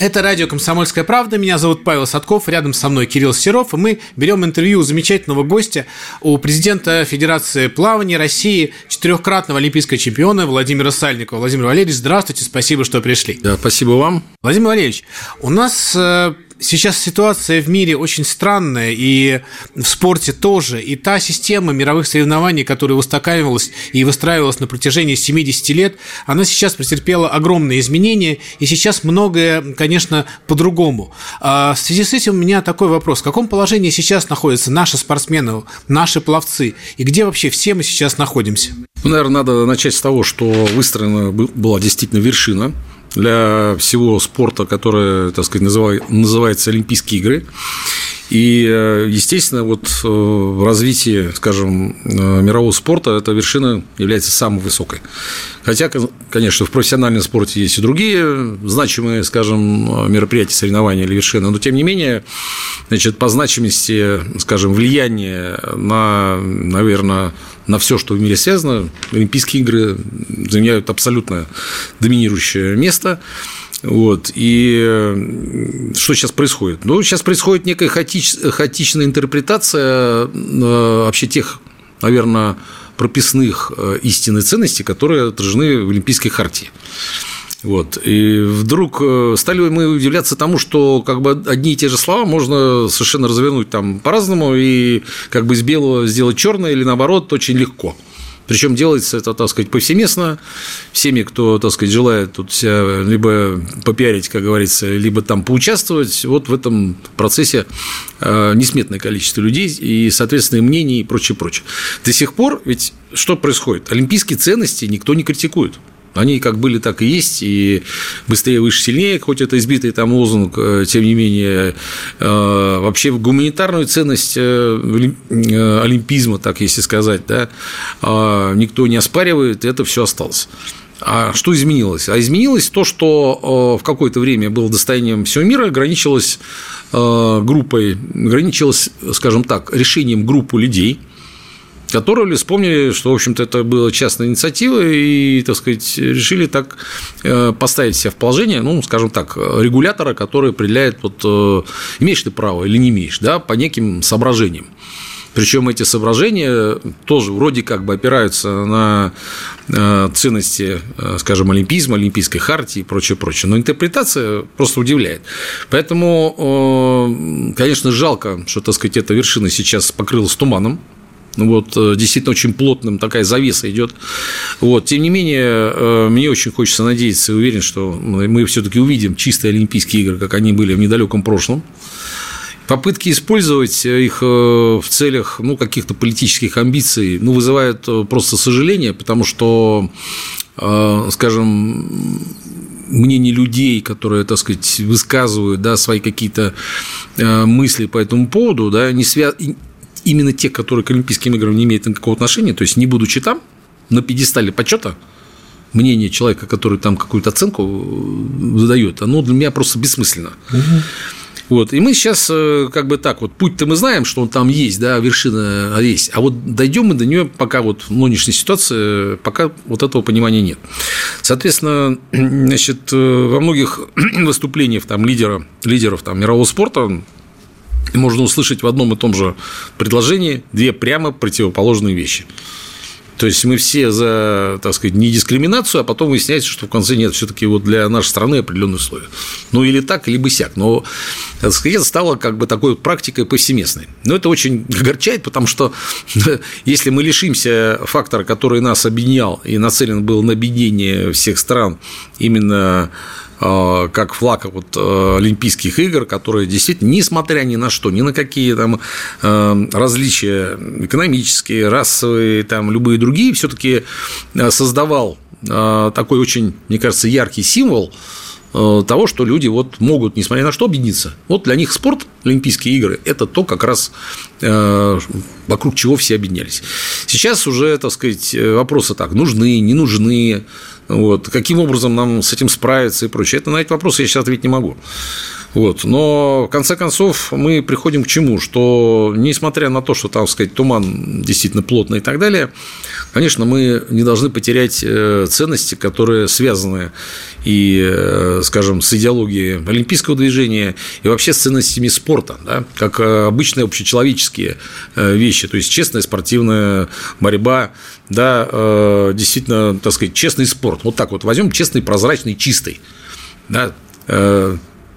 Это радио «Комсомольская правда». Меня зовут Павел Садков. Рядом со мной Кирилл Серов. И мы берем интервью у замечательного гостя, у президента Федерации плавания России, четырехкратного олимпийского чемпиона Владимира Сальникова. Владимир Валерьевич, здравствуйте. Спасибо, что пришли. Да, спасибо вам. Владимир Валерьевич, у нас э, сейчас ситуация в мире очень странная, и в спорте тоже. И та система мировых соревнований, которая устаканивалась и выстраивалась на протяжении 70 лет, она сейчас претерпела огромные изменения, и сейчас многое, конечно, по-другому. А в связи с этим у меня такой вопрос. В каком положении сейчас находятся наши спортсмены, наши пловцы, и где вообще все мы сейчас находимся? Ну, наверное, надо начать с того, что выстроена была действительно вершина для всего спорта, который, так сказать, называется Олимпийские игры. И, э, естественно, вот э, в развитии, скажем, э, мирового спорта эта вершина является самой высокой. Хотя, конечно, в профессиональном спорте есть и другие значимые, скажем, мероприятия, соревнования или вершины, но тем не менее, значит, по значимости, скажем, влияние на, наверное, на все, что в мире связано, Олимпийские игры занимают абсолютно доминирующее место. Вот. И что сейчас происходит? Ну, сейчас происходит некая хаотич, хаотичная интерпретация э, вообще тех, наверное, прописных э, истин и ценностей, которые отражены в Олимпийской хартии. Вот. И вдруг э, стали мы удивляться тому, что как бы одни и те же слова можно совершенно развернуть там по-разному и как бы из белого сделать черное или наоборот очень легко. Причем делается это, так сказать, повсеместно. Всеми, кто, так сказать, желает тут себя либо попиарить, как говорится, либо там поучаствовать, вот в этом процессе э, несметное количество людей и, соответственно, мнений и прочее, прочее. До сих пор ведь что происходит? Олимпийские ценности никто не критикует. Они как были, так и есть, и быстрее, выше, сильнее, хоть это избитый там лозунг, э, тем не менее, э, вообще гуманитарную ценность э, олимпизма, так если сказать, да, никто не оспаривает, это все осталось. А что изменилось? А изменилось то, что в какое-то время было достоянием всего мира, ограничилось группой, ограничилось, скажем так, решением группы людей – которые вспомнили, что, в общем-то, это была частная инициатива, и, так сказать, решили так э, поставить себя в положение, ну, скажем так, регулятора, который определяет, вот, э, имеешь ты право или не имеешь, да, по неким соображениям. Причем эти соображения тоже вроде как бы опираются на э, ценности, скажем, олимпизма, олимпийской хартии и прочее, прочее. Но интерпретация просто удивляет. Поэтому, конечно, жалко, что, так сказать, эта вершина сейчас покрылась туманом, вот, э, действительно очень плотным такая завеса идет. Вот, тем не менее, э, мне очень хочется надеяться и уверен, что мы все-таки увидим чистые Олимпийские игры, как они были в недалеком прошлом. Попытки использовать их э, в целях ну, каких-то политических амбиций ну, вызывают просто сожаление, потому что, скажем, мнение людей, которые, так сказать, высказывают да, свои какие-то мысли по этому поводу, да, не, свя именно те, которые к Олимпийским играм не имеют никакого отношения, то есть не будучи там, на пьедестале почета, мнение человека, который там какую-то оценку э, задает, оно для меня просто бессмысленно. Угу. Вот. И мы сейчас э, как бы так вот, путь-то мы знаем, что он там есть, да, вершина есть, а вот дойдем мы до нее, пока вот в нынешней ситуации, пока вот этого понимания нет. Соответственно, значит, э, во многих выступлениях там лидера, лидеров там, мирового спорта можно услышать в одном и том же предложении две прямо противоположные вещи. То есть мы все за, так сказать, не дискриминацию, а потом выясняется, что в конце нет все-таки вот для нашей страны определенные условия. Ну или так, либо сяк. Но так сказать, это стало как бы такой практикой повсеместной. Но это очень огорчает, потому что если мы лишимся фактора, который нас объединял и нацелен был на объединение всех стран именно как флаг вот, э, Олимпийских игр, которые действительно, несмотря ни на что, ни на какие там э, различия экономические, расовые, там, любые другие, все-таки создавал такой очень, мне кажется, яркий символ э, того, что люди вот могут, несмотря на что, объединиться. Вот для них спорт, Олимпийские игры, это то, как раз э, вокруг чего все объединялись. Сейчас уже, так сказать, вопросы так, нужны, не нужны, вот, каким образом нам с этим справиться и прочее. Это на эти вопросы я сейчас ответить не могу. Вот. Но, в конце концов, мы приходим к чему? Что, несмотря на то, что там, сказать, туман действительно плотный и так далее, конечно, мы не должны потерять э, ценности, которые связаны и, э, скажем, с идеологией олимпийского движения и вообще с ценностями спорта, да, как э, обычные общечеловеческие вещи, то есть честная спортивная борьба, да, действительно, так сказать, честный спорт. Вот так вот возьмем честный, прозрачный, чистый. Да,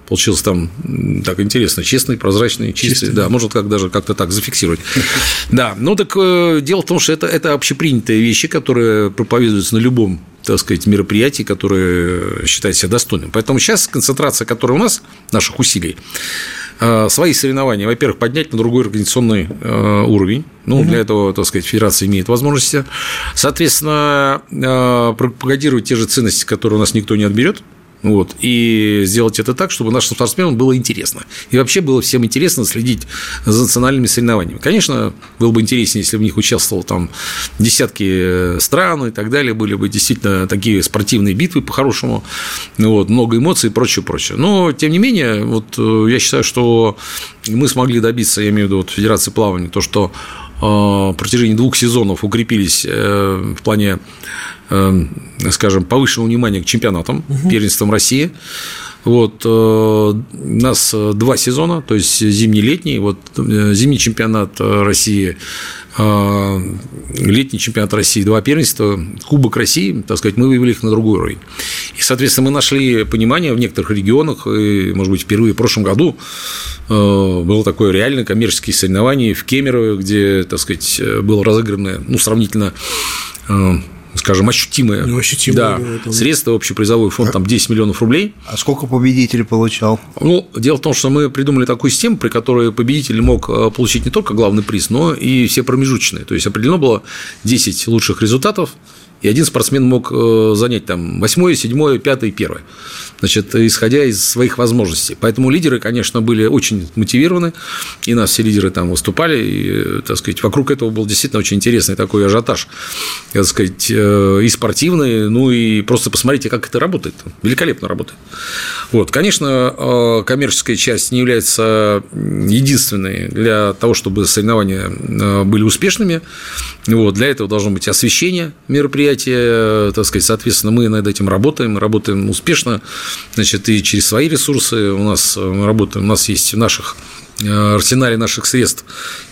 получился там так интересно, честный, прозрачный, чистый, чистый. да, может как даже как-то так зафиксировать. Да, ну так э, дело в том, что это, это общепринятые вещи, которые проповедуются на любом так сказать, мероприятии, которое считает себя достойным. Поэтому сейчас концентрация, которая у нас, наших усилий, э, свои соревнования, во-первых, поднять на другой организационный э, уровень. Ну, угу. для этого, так сказать, федерация имеет возможности. Соответственно, пропагандировать те же ценности, которые у нас никто не отберет. Вот, и сделать это так, чтобы нашим спортсменам было интересно. И вообще было всем интересно следить за национальными соревнованиями. Конечно, было бы интереснее, если бы в них участвовал там десятки стран и так далее, были бы действительно такие спортивные битвы по-хорошему, вот, много эмоций и прочее, прочее. Но, тем не менее, вот э, я считаю, что мы смогли добиться, я имею в виду вот, Федерации плавания, то, что э, протяжении двух сезонов укрепились э, в плане, э, скажем, повышенного внимания к чемпионатам, угу. первенствам России. Вот, у нас два сезона, то есть зимний летний. Вот зимний чемпионат России летний чемпионат России, два первенства, Кубок России, так сказать, мы вывели их на другой уровень. И, соответственно, мы нашли понимание в некоторых регионах, и, может быть, впервые в прошлом году было такое реальное коммерческое соревнование в Кемерово, где, так сказать, было разыграно, ну, сравнительно скажем, ощутимые, ну, ощутимые да, да, средства, общий призовой фонд, там 10 миллионов рублей. А сколько победитель получал? Ну, дело в том, что мы придумали такую систему, при которой победитель мог э, получить не только главный приз, но и все промежуточные. То есть определено было 10 лучших результатов, и один спортсмен мог э, занять там восьмое, седьмое, пятое, первое, значит, исходя из своих возможностей. Поэтому лидеры, конечно, были очень мотивированы, и нас все лидеры там выступали, и, так сказать, вокруг этого был действительно очень интересный такой ажиотаж, так сказать, э, и спортивный, ну и просто посмотрите, как это работает, великолепно работает. Вот, конечно, э, коммерческая часть не является единственной для того, чтобы соревнования были успешными, вот, для этого должно быть освещение мероприятия, мероприятия, так сказать, соответственно, мы над этим работаем, работаем успешно, значит, и через свои ресурсы у нас мы работаем, у нас есть в наших Э, арсенале наших средств.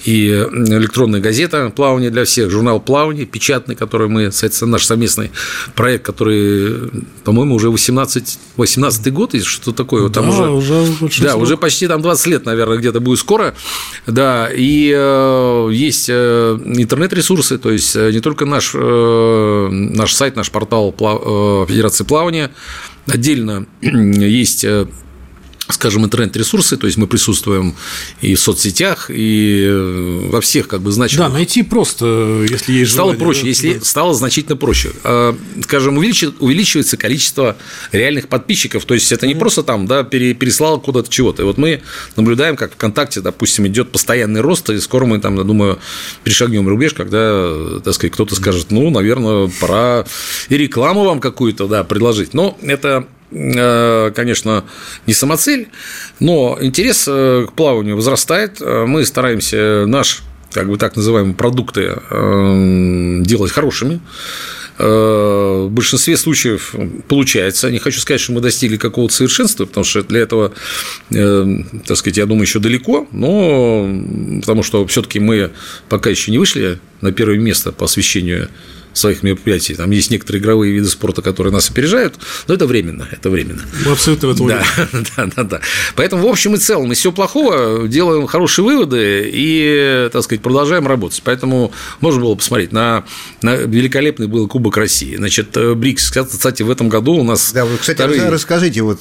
И электронная газета «Плавание для всех», журнал «Плавание», печатный, который мы, соответственно, наш совместный проект, который, по-моему, уже 18, 18 год, и что такое, там да, уже, уже да, уже почти там 20 лет, наверное, где-то будет скоро, да, и э, есть э, интернет-ресурсы, то есть не только наш, э, наш сайт, наш портал плав, э, Федерации плавания, отдельно есть э, скажем, интернет-ресурсы, то есть мы присутствуем и в соцсетях, и э, во всех как бы значимых. Да, найти просто, если есть Стало желание, проще, да, если да. стало значительно проще. А, скажем, увеличивается количество реальных подписчиков, то есть это не mm-hmm. просто там, да, переслал куда-то чего-то. И вот мы наблюдаем, как ВКонтакте, допустим, идет постоянный рост, и скоро мы там, я думаю, перешагнем рубеж, когда, так сказать, кто-то скажет, ну, наверное, пора и рекламу вам какую-то, да, предложить. Но это Э, конечно, не самоцель, но интерес э, к плаванию возрастает. Э, мы стараемся наш, как бы так называемые, продукты делать хорошими. В большинстве случаев получается. Не хочу сказать, что мы достигли какого-то совершенства, потому что для этого, так сказать, я думаю, еще далеко, но потому что все-таки мы пока еще не вышли на первое место по освещению своих мероприятий. Там есть некоторые игровые виды спорта, которые нас опережают, но это временно, это временно. Мы абсолютно в этом да, да, да, да. Поэтому, в общем и целом, из всего плохого делаем хорошие выводы и, так сказать, продолжаем работать. Поэтому можно было посмотреть на, на великолепный был Кубок России. Значит, БРИКС, кстати, в этом году у нас... Да, вы, кстати, вторые... расскажите, вот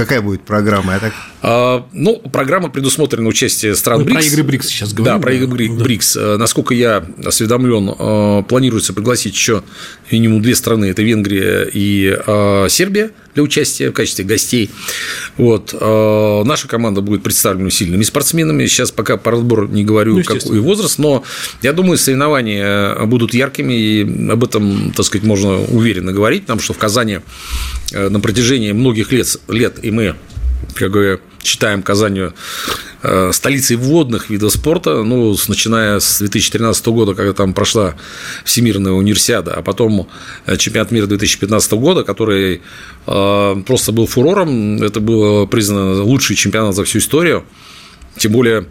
какая будет программа? Я так А, ну, программа предусмотрена участие стран Мы БРИКС. про игры БРИКС сейчас говорим. Да, про игры БРИКС. Да. БРИКС. Э, Насколько я осведомлен, э, планируется пригласить еще минимум две страны. Это Венгрия и э, Сербия для участия в качестве гостей. Вот. Э, Наша команда будет представлена сильными спортсменами. Сейчас пока по разбору не говорю, Ну, какой возраст, но я думаю, соревнования будут яркими, и об этом, так сказать, можно уверенно говорить, потому что в Казани э, на протяжении многих лет, лет и мы как бы считаем Казанью э, столицей водных видов спорта, ну, начиная с 2013 года, когда там прошла Всемирная универсиада, а потом э, чемпионат мира 2015 года, который э, просто был фурором, это было признано лучший чемпионат за всю историю, тем более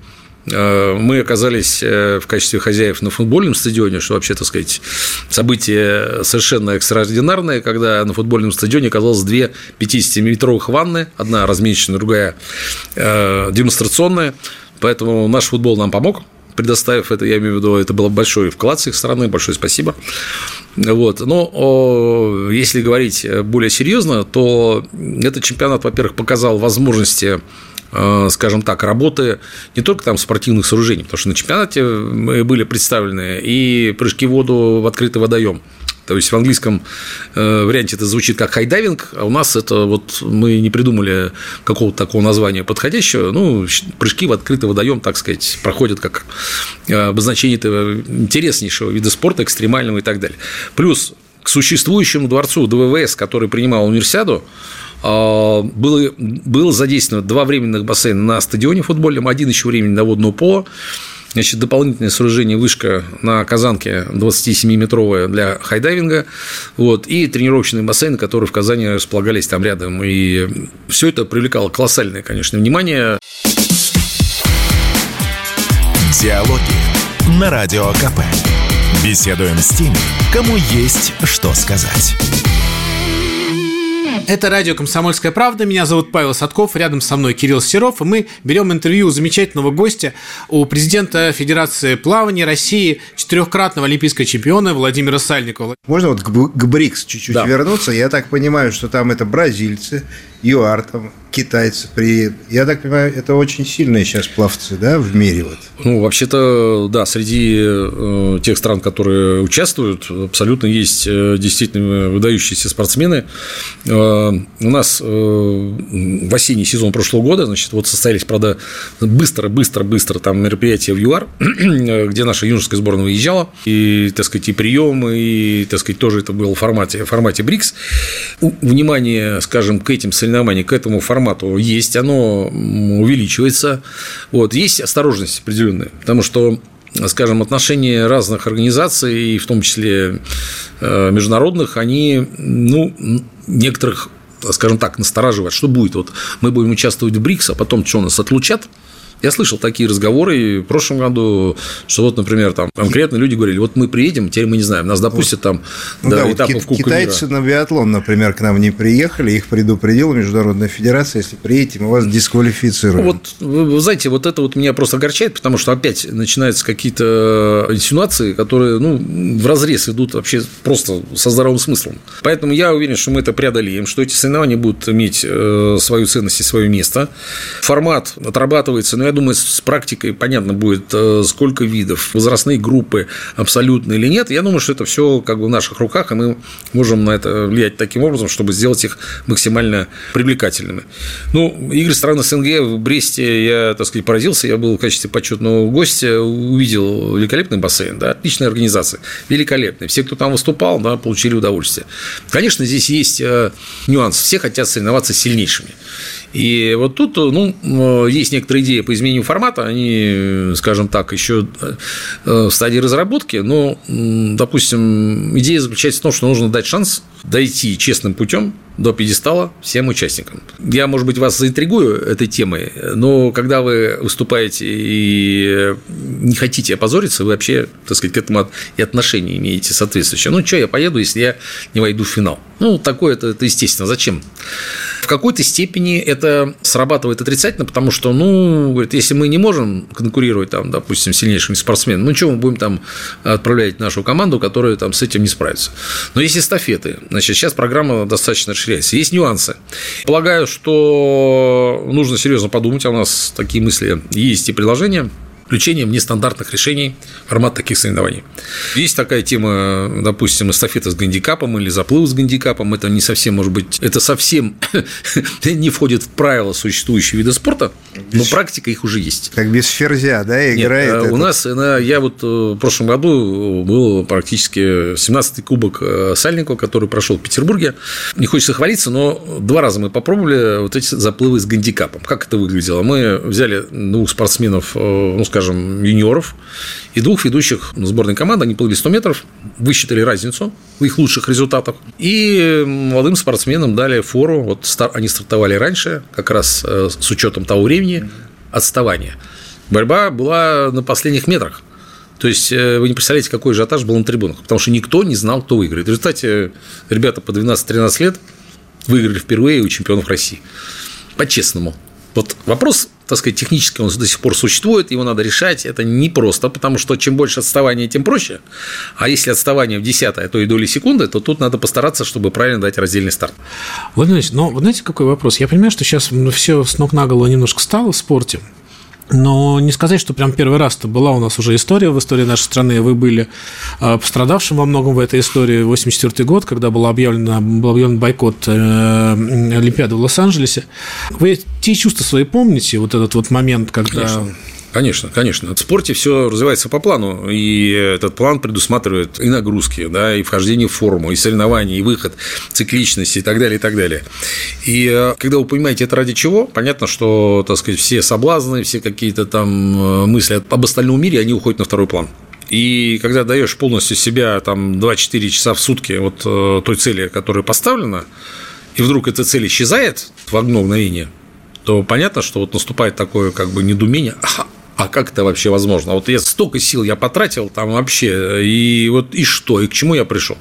мы оказались э, в качестве хозяев на футбольном стадионе, что вообще, так сказать, событие совершенно экстраординарное, когда на футбольном стадионе оказалось две 50-метровых ванны, одна размеченная, другая э, демонстрационная, поэтому наш футбол нам помог, предоставив это, я имею в виду, это был большой вклад с их стороны, большое спасибо. Вот. Но если говорить более серьезно, то этот чемпионат, во-первых, показал возможности э, скажем так, работы не только там спортивных сооружений, потому что на чемпионате мы были представлены и прыжки в воду в открытый водоем. То есть в английском э, варианте это звучит как high diving, а у нас это вот мы не придумали какого-то такого названия подходящего. Ну, прыжки в открытый водоем, так сказать, проходят как э, обозначение этого интереснейшего вида спорта, экстремального и так далее. Плюс к существующему дворцу ДВВС, который принимал универсиаду, было, было задействовано два временных бассейна на стадионе футбольном, один еще временный на водного поло, Значит, дополнительное сооружение вышка на Казанке 27-метровая для хайдайвинга, вот, и тренировочные бассейны, которые в Казани располагались там рядом. И все это привлекало колоссальное, конечно, внимание. Диалоги на Радио КП. Беседуем с теми, кому есть что сказать. Это радио «Комсомольская правда». Меня зовут Павел Садков, рядом со мной Кирилл Серов. И мы берем интервью у замечательного гостя, у президента Федерации плавания России, четырехкратного олимпийского чемпиона Владимира Сальникова. Можно вот к, к БРИКС чуть-чуть Да. вернуться? Я так понимаю, что там это бразильцы, ЮАР, там китайцы приедут. Я так понимаю, это очень сильные сейчас пловцы, да, в мире вот. Ну, вообще-то, да, среди э, тех стран, которые участвуют, абсолютно есть э, действительно выдающиеся спортсмены. Э, у нас э, в осенний сезон прошлого года, значит, вот состоялись, правда, быстро, быстро, быстро там мероприятия в ЮАР, где наша юношеская сборная выезжала, и, так сказать, и приемы, и, так сказать, тоже это было в формате, в формате БРИКС. Внимание, скажем, к этим соревнованиям, к этому формату есть, оно увеличивается. Вот, есть осторожность определенная, потому что скажем, отношения разных организаций, в том числе э, международных, они, ну, некоторых, скажем так, настораживают. Что будет? Вот мы будем участвовать в БРИКС, а потом что, нас отлучат? Я слышал такие разговоры и в прошлом году, что вот, например, там конкретно люди говорили, вот мы приедем, теперь мы не знаем, нас допустят там Ну до да, вот этапов Кубка китайцы мира. на биатлон, например, к нам не приехали, их предупредила Международная Федерация, если приедете, мы вас дисквалифицируем. Вот, вы знаете, вот это вот меня просто огорчает, потому что опять начинаются какие-то инсинуации, которые, ну, в разрез идут вообще просто со здравым смыслом. Поэтому я уверен, что мы это преодолеем, что эти соревнования будут иметь э, свою ценность и свое место. Формат отрабатывается, но я думаю, с практикой понятно будет, э, сколько видов, возрастные группы абсолютно или нет. Я думаю, что это все как бы в наших руках, и мы можем на это влиять таким образом, чтобы сделать их максимально привлекательными. Ну, игры стран СНГ в Бресте я, так сказать, поразился. Я был в качестве почетного гостя, увидел великолепный бассейн, да, отличная организация, великолепная. Все, кто там выступал, да, получили удовольствие. Конечно, здесь есть э, нюанс. Все хотят соревноваться сильнейшими. И вот тут, ну, э, есть некоторые идеи по изменению формата, они, скажем так, еще э, в стадии разработки, но, допустим, идея заключается в том, что нужно дать шанс дойти честным путем до пьедестала всем участникам. Я, может быть, вас заинтригую этой темой, но когда вы выступаете и не хотите опозориться, вы вообще, так сказать, к этому и отношение имеете соответствующее. Ну, что я поеду, если я не войду в финал? Ну, такое это, это естественно. Зачем? В какой-то степени это срабатывает отрицательно, потому что, ну, говорит, если мы не можем конкурировать, там, допустим, сильнейшими спортсменами, ну, что мы будем там отправлять нашу команду, которая там с этим не справится. Но есть эстафеты. Значит, сейчас программа достаточно расширена расширяется. Есть нюансы. Полагаю, что нужно серьезно подумать, а у нас такие мысли есть и предложения включением нестандартных решений формат таких соревнований. Есть такая тема, допустим, эстафета с гандикапом или заплыв с гандикапом. Это не совсем, может быть, это совсем не входит в правила существующие виды спорта, но практика их уже есть. Как без ферзя, да, играет? Нет, э, у нас, я вот э, в прошлом году был практически 17-й кубок э, Сальникова, который прошел в Петербурге. Не хочется хвалиться, но два раза мы попробовали вот эти заплывы с гандикапом. Как это выглядело? Мы взяли двух спортсменов, ну, скажем, скажем, юниоров и двух ведущих сборной команды. Они плыли 100 метров, высчитали разницу в их лучших результатах. И молодым спортсменам дали фору. Вот они стартовали раньше, как раз э, с учетом того времени отставания. Борьба была на последних метрах. То есть э, вы не представляете, какой ажиотаж был на трибунах, потому что никто не знал, кто выиграет. В результате ребята по 12-13 лет выиграли впервые у чемпионов России. По-честному. Вот вопрос, так сказать, технически он до сих пор существует, его надо решать. Это непросто, потому что чем больше отставания, тем проще. А если отставание в десятое, то и доли секунды, то тут надо постараться, чтобы правильно дать раздельный старт. Владимир Ильич, вы знаете, какой вопрос? Я понимаю, что сейчас все с ног на голову немножко стало в спорте. Но не сказать, что прям первый раз-то была у нас уже история в истории нашей страны. Вы были а, пострадавшим во многом в этой истории. 84 год, когда был объявлен, был объявлен бойкот э, Олимпиады в Лос-Анджелесе. Вы те чувства свои помните? Вот этот вот момент, когда... Конечно. Конечно, конечно. В спорте все развивается по плану, и этот план предусматривает и нагрузки, да, и вхождение в форму, и соревнования, и выход, цикличность и так далее, и так далее. И э, когда вы понимаете это ради чего, понятно, что, так сказать, все соблазны, все какие-то там э, мысли об остальном мире, они уходят на второй план. И когда даешь полностью себя там 2-4 часа в сутки вот э, той цели, которая поставлена, и вдруг эта цель исчезает в одно мгновение, то понятно, что вот наступает такое как бы недумение, как это вообще возможно? Вот я столько сил я потратил там вообще, и вот и что, и к чему я пришел?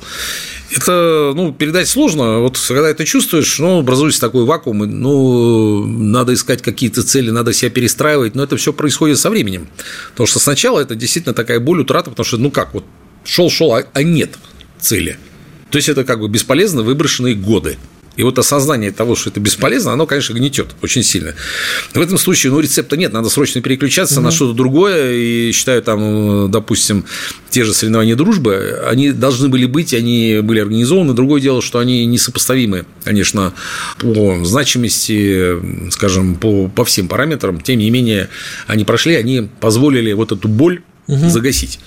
Это, ну, передать сложно. Вот когда это чувствуешь, ну, образуется такой вакуум, ну, надо искать какие-то цели, надо себя перестраивать, но это все происходит со временем. Потому что сначала это действительно такая боль, утрата, потому что, ну как, вот шел-шел, а, а нет цели. То есть это как бы бесполезно выброшенные годы. И вот осознание того, что это бесполезно, оно, конечно, гнетет очень сильно. В этом случае, ну, рецепта нет, надо срочно переключаться угу. на что-то другое. И считаю, там, допустим, те же соревнования дружбы, они должны были быть, они были организованы. Другое дело, что они несопоставимы, конечно, по значимости, скажем, по, по всем параметрам. Тем не менее, они прошли, они позволили вот эту боль угу. загасить.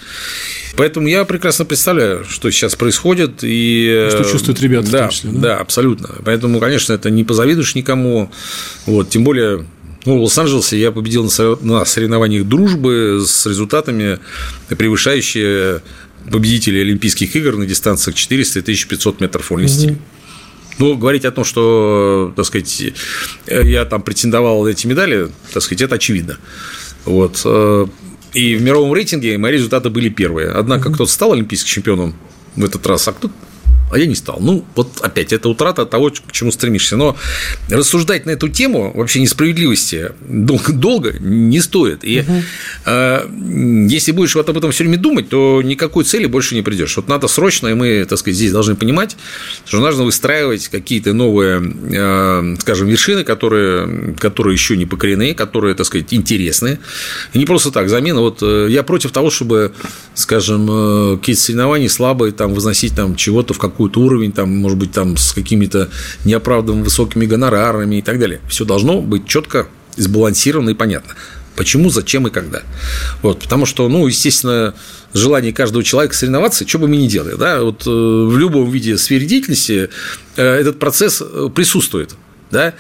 Поэтому я прекрасно представляю, что сейчас происходит. И, что чувствуют ребята да, в том числе. Да? да, абсолютно. Поэтому, конечно, это не позавидуешь никому. Вот, тем более ну, в Лос-Анджелесе я победил на соревнованиях дружбы с результатами, превышающие победителей Олимпийских игр на дистанциях 400 и 1500 метров вольности. Угу. Ну, говорить о том, что, так сказать, я там претендовал на эти медали, так сказать, это очевидно. Вот. И в мировом рейтинге мои результаты были первые. Однако mm-hmm. кто-то стал олимпийским чемпионом в этот раз, а кто-то а я не стал. Ну, вот опять, это утрата того, к чему стремишься. Но рассуждать на эту тему вообще несправедливости долго, долго не стоит. И угу. э, если будешь вот об этом все время думать, то никакой цели больше не придешь. Вот надо срочно, и мы, так сказать, здесь должны понимать, что нужно выстраивать какие-то новые, э, скажем, вершины, которые, которые еще не покорены, которые, так сказать, интересны. И не просто так, замена. Вот э, я против того, чтобы, скажем, какие-то соревнования слабые там возносить там чего-то в какую какой-то уровень, там, может быть, там, с какими-то неоправданно высокими гонорарами и так далее. Все должно быть четко сбалансировано и понятно. Почему, зачем и когда. Вот, потому что, ну, естественно, желание каждого человека соревноваться, что бы мы ни делали, да, вот э, в любом виде сфере деятельности э, этот процесс э, присутствует, да,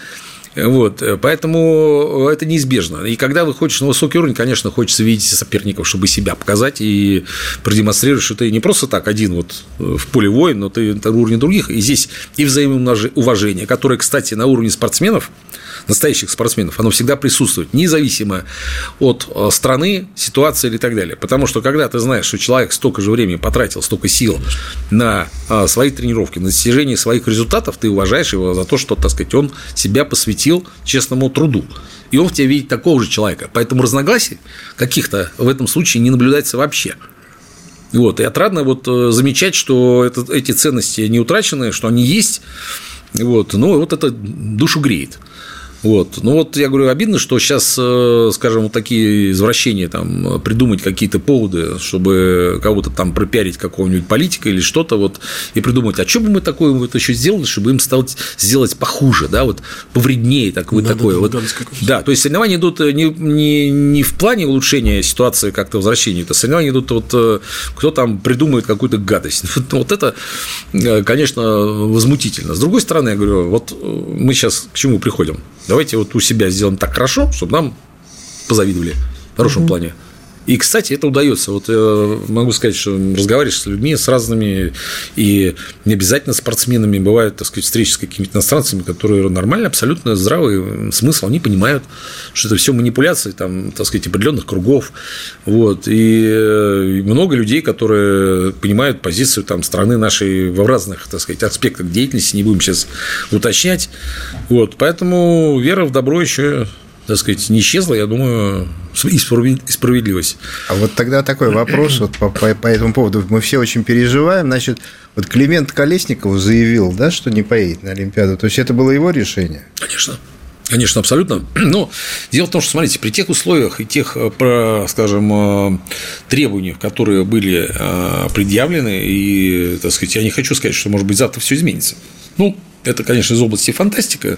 вот, э, поэтому это неизбежно. И когда выходишь на высокий уровень, конечно, хочется видеть соперников, чтобы себя показать и продемонстрировать, что ты не просто так один вот э, в поле воин, но ты на уровне других. И здесь и взаимоуважение, которое, кстати, на уровне спортсменов – настоящих спортсменов, оно всегда присутствует, независимо от э, страны, ситуации и так далее. Потому что когда ты знаешь, что человек столько же времени потратил, столько сил на э, свои тренировки, на достижение своих результатов, ты уважаешь его за то, что, так сказать, он себя посвятил честному труду. И он в тебе видит такого же человека. Поэтому разногласий каких-то в этом случае не наблюдается вообще. Вот, и отрадно вот э, замечать, что это, эти ценности не утрачены, что они есть, Вот, ну, вот это душу греет. Вот. Ну вот я говорю, обидно, что сейчас, э, скажем, вот такие извращения, там, придумать какие-то поводы, чтобы кого-то там пропиарить какого-нибудь политика или что-то, вот, и придумать, а что бы мы такое вот еще сделали, чтобы им стать сделать похуже, да, вот, повреднее так, вот такое. вот, да, то есть соревнования идут не, не, не в плане улучшения ситуации как-то возвращения, это соревнования идут вот, э, кто там придумает какую-то гадость. Вот, вот это, э, конечно, возмутительно. С другой стороны, я говорю, вот мы сейчас к чему приходим? Давайте вот у себя сделаем так хорошо, чтобы нам позавидовали в хорошем угу. плане. И, кстати, это удается. Вот э, могу сказать, что разговариваешь с людьми, с разными, и не обязательно спортсменами, бывают, так сказать, встречи с какими-то иностранцами, которые нормально, абсолютно здравый смысл, они понимают, что это все манипуляции, там, так сказать, определенных кругов. Вот. И э, много людей, которые понимают позицию там, страны нашей в разных, так сказать, аспектах деятельности, не будем сейчас уточнять. Вот. Поэтому вера в добро еще так сказать, не исчезла, я думаю, и справедливость. А вот тогда такой вопрос вот по, по, по этому поводу. Мы все очень переживаем. Значит, вот Климент Колесников заявил, да, что не поедет на Олимпиаду. То есть это было его решение? Конечно. Конечно, абсолютно. Но дело в том, что, смотрите, при тех условиях и тех, э, скажем, э, требованиях, которые были э, предъявлены, и, так сказать, я не хочу сказать, что, может быть, завтра все изменится. Ну, это, конечно, из области фантастика,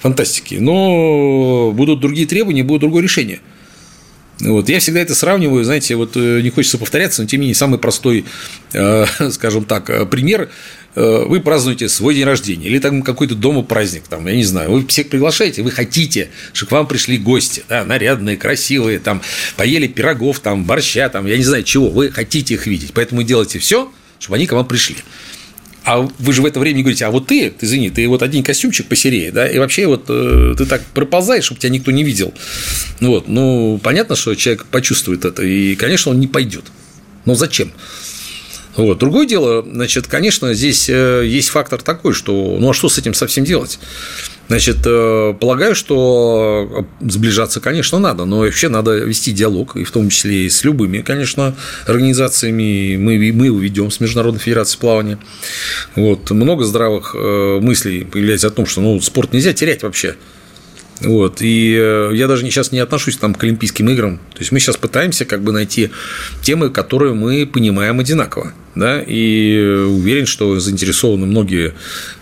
фантастики, но будут другие требования, будет другое решение. Вот. Я всегда это сравниваю, знаете, вот э, не хочется повторяться, но тем не менее самый простой, э, скажем так, э, пример. Вы празднуете свой день рождения или там какой-то дома праздник, там, я не знаю, вы всех приглашаете, вы хотите, чтобы к вам пришли гости, да, нарядные, красивые, там, поели пирогов, там, борща, там, я не знаю чего, вы хотите их видеть, поэтому делайте все, чтобы они к вам пришли. А вы же в это время говорите, а вот ты, ты извини, ты вот один костюмчик посерее, да, и вообще вот э, ты так проползаешь, чтобы тебя никто не видел. Вот, ну, понятно, что человек почувствует это, и, конечно, он не пойдет. Но зачем? Вот. Другое дело, значит, конечно, здесь э, есть фактор такой, что ну а что с этим совсем делать? Значит, э, полагаю, что сближаться, конечно, надо, но вообще надо вести диалог, и в том числе и с любыми, конечно, организациями. Мы, мы его ведем с Международной Федерацией плавания. Вот. Много здравых э, мыслей появляется о том, что ну, спорт нельзя терять вообще. Вот. И э, я даже сейчас не отношусь там, к Олимпийским играм. То есть мы сейчас пытаемся как бы найти темы, которые мы понимаем одинаково. Да? И уверен, что заинтересованы многие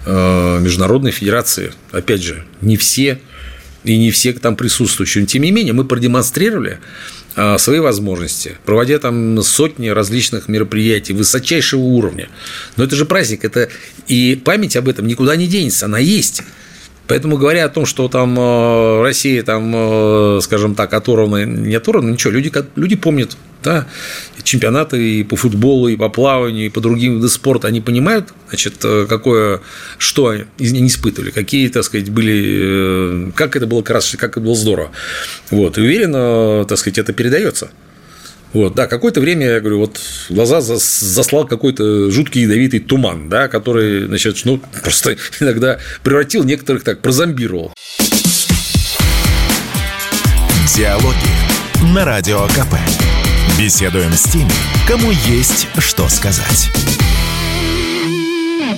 э, международные федерации. Опять же, не все и не все там присутствующие. Но, тем не менее, мы продемонстрировали э, свои возможности, проводя там сотни различных мероприятий высочайшего уровня. Но это же праздник, это и память об этом никуда не денется, она есть. Поэтому говоря о том, что там э, Россия, там, э, скажем так, оторвана, не оторвана, ничего, люди, люди помнят, да, чемпионаты и по футболу, и по плаванию, и по другим видам спорта, они понимают, значит, э, какое, что они испытывали, какие, так сказать, были, как это было красочно, как это было здорово. Вот, и уверенно, так сказать, это передается. Вот, да, какое-то время, я говорю, вот глаза заслал какой-то жуткий ядовитый туман, да, который, значит, ну, просто иногда превратил некоторых так, прозомбировал. Диалоги на Радио КП. Беседуем с теми, кому есть что сказать.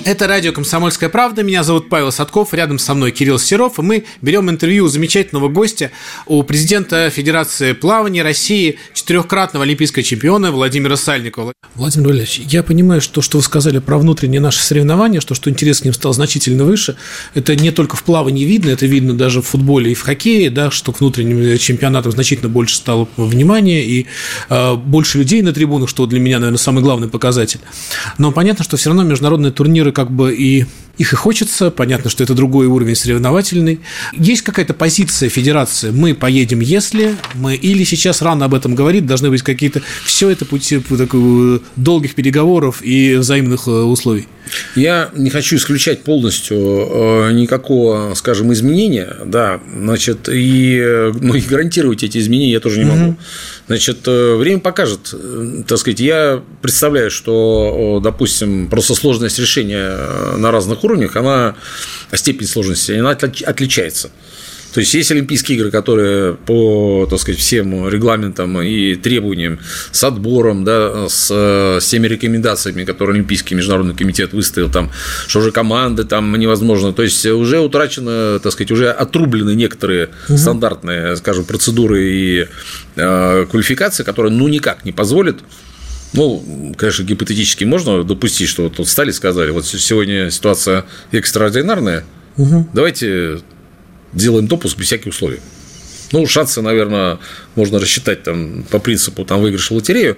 Это радио «Комсомольская правда». Меня зовут Павел Садков. Рядом со мной Кирилл Серов. И мы берем интервью у замечательного гостя, у президента Федерации плавания России, четырехкратного олимпийского чемпиона Владимира Сальникова. Владимир Валерьевич, я понимаю, что, что вы сказали про внутренние наши соревнования, что, что интерес к ним стал значительно выше. Это не только в плавании видно, это видно даже в футболе и в хоккее, да, что к внутренним чемпионатам значительно больше стало внимания и э, больше людей на трибунах, что для меня, наверное, самый главный показатель. Но понятно, что все равно международные турниры как бы и их и хочется, понятно, что это другой уровень соревновательный. Есть какая-то позиция федерации, мы поедем, если мы, или сейчас рано об этом говорить, должны быть какие-то, все это пути такой, долгих переговоров и взаимных э, условий. Я не хочу исключать полностью э, никакого, скажем, изменения, да, значит, и, ну, и гарантировать эти изменения я тоже не могу. Угу. Значит, э, время покажет, так сказать, я представляю, что, допустим, просто сложность решения на разных уровнях, она, степень сложности, она отличается. То есть есть Олимпийские игры, которые по, так сказать, всем регламентам и требованиям с отбором, да, с, с теми рекомендациями, которые Олимпийский международный комитет выставил, там, что уже команды там невозможно. То есть уже утрачено, так сказать, уже отрублены некоторые угу. стандартные, скажем, процедуры и э, квалификации, которые ну никак не позволят ну, конечно, гипотетически можно допустить, что вот встали и сказали, вот сегодня ситуация экстраординарная, угу. давайте делаем допуск без всяких условий. Ну, шансы, наверное, можно рассчитать там по принципу там выигрыша в лотерею.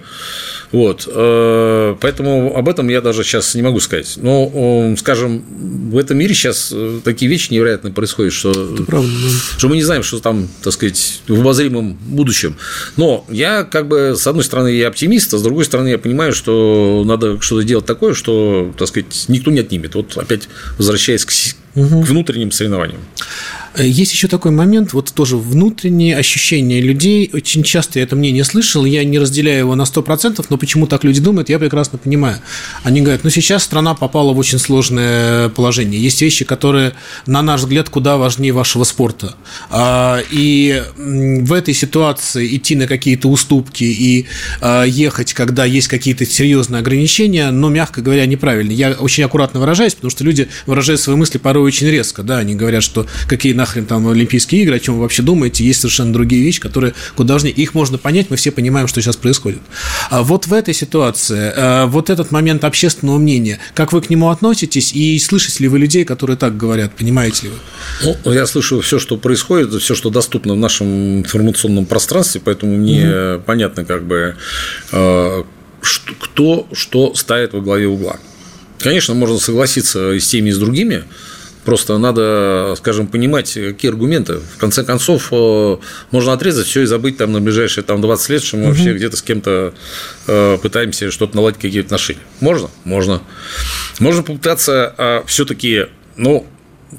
Вот. Э, поэтому об этом я даже сейчас не могу сказать. Но, скажем, в этом мире сейчас э, такие вещи невероятно происходят, что, правда, да. что мы не знаем, что там, так сказать, в обозримом будущем. Но я, как бы, с одной стороны, я оптимист, а с другой стороны, я понимаю, что надо что-то делать такое, что, так сказать, никто не отнимет. Вот опять возвращаясь к, угу. к внутренним соревнованиям. Есть еще такой момент, вот тоже внутренние ощущения людей. Очень часто я это мнение слышал, я не разделяю его на 100%, но почему так люди думают, я прекрасно понимаю. Они говорят, ну сейчас страна попала в очень сложное положение. Есть вещи, которые, на наш взгляд, куда важнее вашего спорта. А, и в этой ситуации идти на какие-то уступки и а, ехать, когда есть какие-то серьезные ограничения, но, мягко говоря, неправильно. Я очень аккуратно выражаюсь, потому что люди выражают свои мысли порой очень резко. Да? Они говорят, что какие нахрен там Олимпийские игры, о чем вы вообще думаете, есть совершенно другие вещи, которые куда важнее. Их можно понять, мы все понимаем, что сейчас происходит. А вот в этой ситуации, э, вот этот момент общественного мнения, как вы к нему относитесь и слышите ли вы людей, которые так говорят, понимаете ли вы? Ну, я слышу все, что происходит, все, что доступно в нашем информационном пространстве, поэтому мне угу. понятно, как бы, э, кто что ставит во главе угла. Конечно, можно согласиться и с теми, и с другими, Просто надо, скажем, понимать, какие аргументы. В конце концов, э, можно отрезать все и забыть там на ближайшие там, 20 лет, что мы угу. вообще где-то с кем-то э, пытаемся что-то наладить, какие-то отношения. Можно? Можно. Можно попытаться а, все-таки, ну,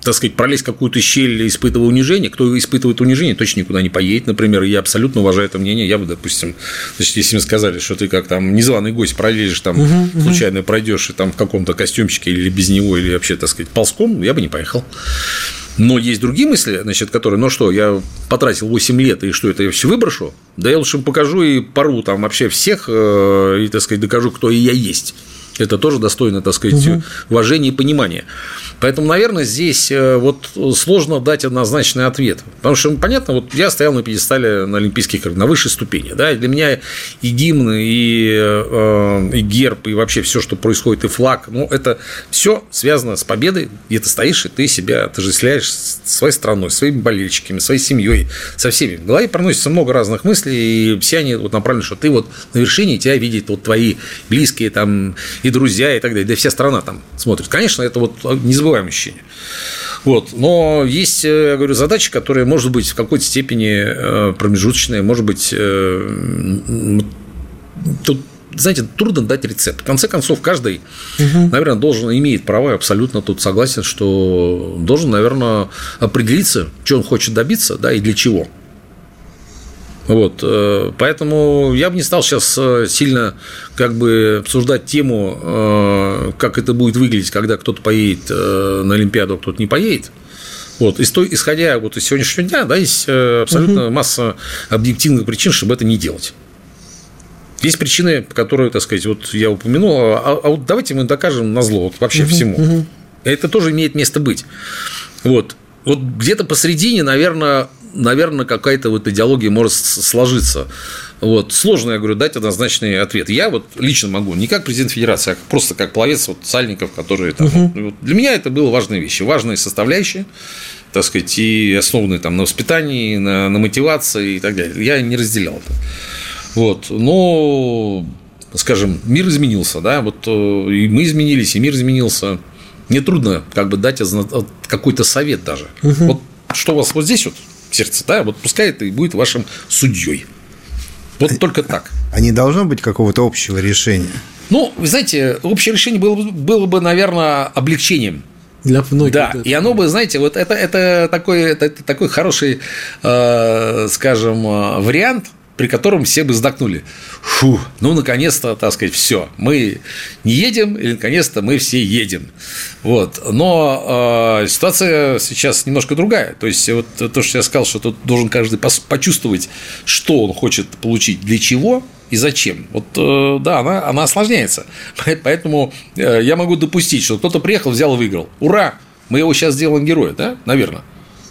так сказать, пролезть какую-то щель, испытывая унижение, кто испытывает унижение, точно никуда не поедет, например, я абсолютно уважаю это мнение, я бы, допустим, значит, если мне сказали, что ты как там незваный гость пролезешь, там, угу, случайно пройдешь и там в каком-то костюмчике или без него, или вообще, так сказать, ползком, я бы не поехал. Но есть другие мысли, значит, которые, ну что, я потратил 8 лет, и что это, я все выброшу? Да я лучше покажу и пору там вообще всех, э, и, так сказать, докажу, кто и я есть. Это тоже достойно, так сказать, угу. уважения и понимания. Поэтому, наверное, здесь э, вот сложно дать однозначный ответ. Потому что, понятно, вот я стоял на пьедестале на Олимпийских играх, на высшей ступени. Да, и для меня и гимн, и, э, и герб, и вообще все, что происходит, и флаг, ну, это все связано с победой, где ты стоишь, и ты себя отождествляешь своей страной, своими болельщиками, своей семьей, со всеми. В голове проносится много разных мыслей, и все они вот направлены, что ты вот на вершине, тебя видят вот твои близкие там и друзья, и так далее. Да вся страна там смотрит. Конечно, это вот незабываемое ощущение. Вот. Но есть, э, я говорю, задачи, которые, может быть, в какой-то степени э, промежуточные, может быть, э, тут знаете, трудно дать рецепт. В конце концов, каждый, угу. наверное, должен, имеет право, я абсолютно тут согласен, что должен, наверное, определиться, что он хочет добиться, да, и для чего. Вот, э, поэтому я бы не стал сейчас э, сильно как бы обсуждать тему, э, как это будет выглядеть, когда кто-то поедет на Олимпиаду, а кто-то не поедет. Вот, исходя вот из сегодняшнего дня, да, есть абсолютно угу. масса объективных причин, чтобы это не делать. Есть причины, которые, так сказать, вот я упомянул, а, а вот давайте мы докажем на зло вот вообще угу, всему. Угу. Это тоже имеет место быть. Вот. Вот где-то посередине, наверное, наверное, какая-то вот идеология может сложиться. Вот. Сложно, я говорю, дать однозначный ответ. Я вот лично могу, не как президент федерации, а просто как пловец вот, сальников, которые там... Угу. Вот, для меня это было важные вещи, важные составляющие, так сказать, и основанные там на воспитании, на, на мотивации и так далее. Я не разделял это. Вот. Но, скажем, мир изменился, да, вот э, и мы изменились, и мир изменился. Мне трудно как бы дать какой-то совет даже. Угу. Вот что у вас вот здесь вот сердце, да, вот пускай это и будет вашим судьей. Вот а, только так. А не должно быть какого-то общего решения? Ну, вы знаете, общее решение было, было бы, наверное, облегчением для многих. Да, и оно бы, знаете, вот это, это, такой, это, это такой хороший, э, скажем, э, вариант при котором все бы вздохнули. Фу, ну, наконец-то, так сказать, все. Мы не едем, и наконец-то мы все едем. Вот. Но э, ситуация сейчас немножко другая. То есть, вот то, что я сказал, что тут должен каждый почувствовать, что он хочет получить, для чего и зачем. Вот, э, да, она, она осложняется. Поэтому э, я могу допустить, что кто-то приехал, взял и выиграл. Ура! Мы его сейчас сделаем героя, да? Наверное.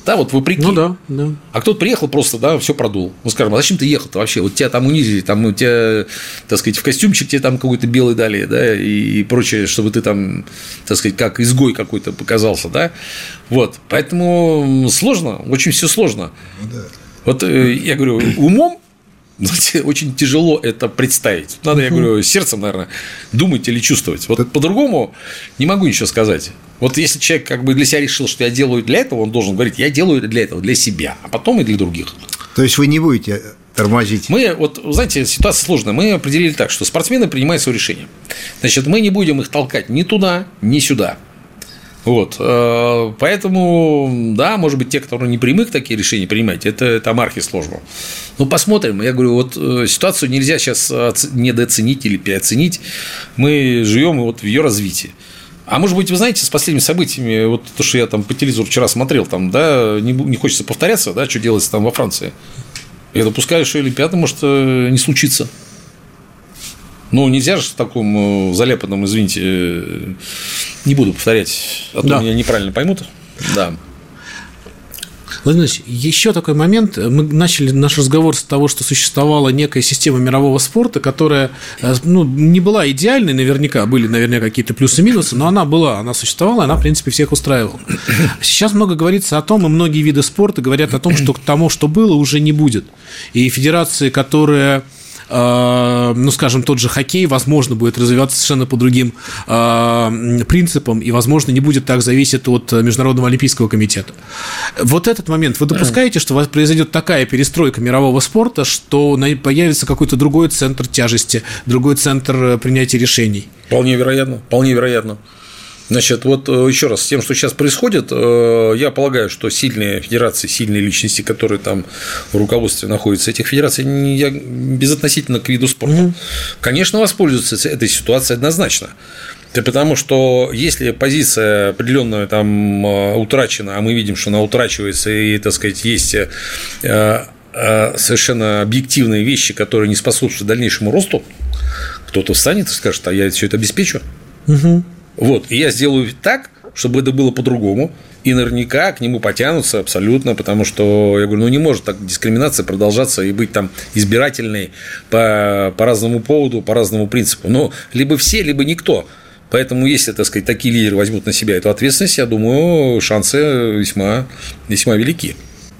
Да, вот вопреки. Ну да, да. А кто-то приехал просто, да, все продул. Ну, скажем, а зачем ты ехал-то вообще? Вот тебя там унизили, там у тебя, так сказать, в костюмчик тебе там какой-то белый дали, да, и прочее, чтобы ты там, так сказать, как изгой какой-то показался, да. Вот. Поэтому сложно, очень все сложно. Ну, да. Вот э, я говорю, умом очень тяжело это представить. Надо, я говорю, сердцем, наверное, думать или чувствовать. Вот по-другому не могу ничего сказать. Вот если человек как бы для себя решил, что я делаю для этого, он должен говорить, я делаю для этого, для себя, а потом и для других. То есть вы не будете тормозить? Мы, вот, знаете, ситуация сложная. Мы определили так, что спортсмены принимают свое решение. Значит, мы не будем их толкать ни туда, ни сюда. Вот. Э, поэтому, да, может быть, те, которые не привык такие решения принимать, это, это марки сложно. Ну, посмотрим. Я говорю, вот э, ситуацию нельзя сейчас недооценить или переоценить. Мы живем вот в ее развитии. А может быть, вы знаете, с последними событиями, вот то, что я там по телевизору вчера смотрел, там, да, не, не хочется повторяться, да, что делается там во Франции. Я допускаю, что Олимпиада может э, не случиться. Ну, нельзя же в таком заляпанном, извините, не буду повторять, а то да. меня неправильно поймут. Да. Владимир Ильич, еще такой момент. Мы начали наш разговор с того, что существовала некая система мирового спорта, которая э, ну, не была идеальной, наверняка, были, наверное, какие-то плюсы и минусы, но она была, она существовала, она, в принципе, всех устраивала. Сейчас много говорится о том, и многие виды спорта говорят о том, что к тому, что было, уже не будет. И федерации, которые Э, ну, скажем, тот же хоккей, возможно, будет развиваться совершенно по другим э, принципам и, возможно, не будет так зависеть от Международного олимпийского комитета. Вот этот момент, вы допускаете, что произойдет такая перестройка мирового спорта, что появится какой-то другой центр тяжести, другой центр э, принятия решений? Вполне вероятно, вполне вероятно. Значит, вот э, еще раз, с тем, что сейчас происходит, э, я полагаю, что сильные федерации, сильные личности, которые там в руководстве находятся этих федераций, я безотносительно к виду спорта, mm-hmm. конечно, воспользуются этой ситуацией однозначно. Потому что если позиция определенная там э, утрачена, а мы видим, что она утрачивается, и, так сказать, есть совершенно объективные вещи, которые не способствуют дальнейшему росту, кто-то встанет и скажет, а я все это обеспечу. Угу. Вот, и я сделаю так, чтобы это было по-другому, и наверняка к нему потянутся абсолютно, потому что, я говорю, ну не может так дискриминация продолжаться и быть там избирательной по, по разному поводу, по разному принципу. Но либо все, либо никто. Поэтому, если, так сказать, такие лидеры возьмут на себя эту ответственность, я думаю, шансы весьма, весьма велики.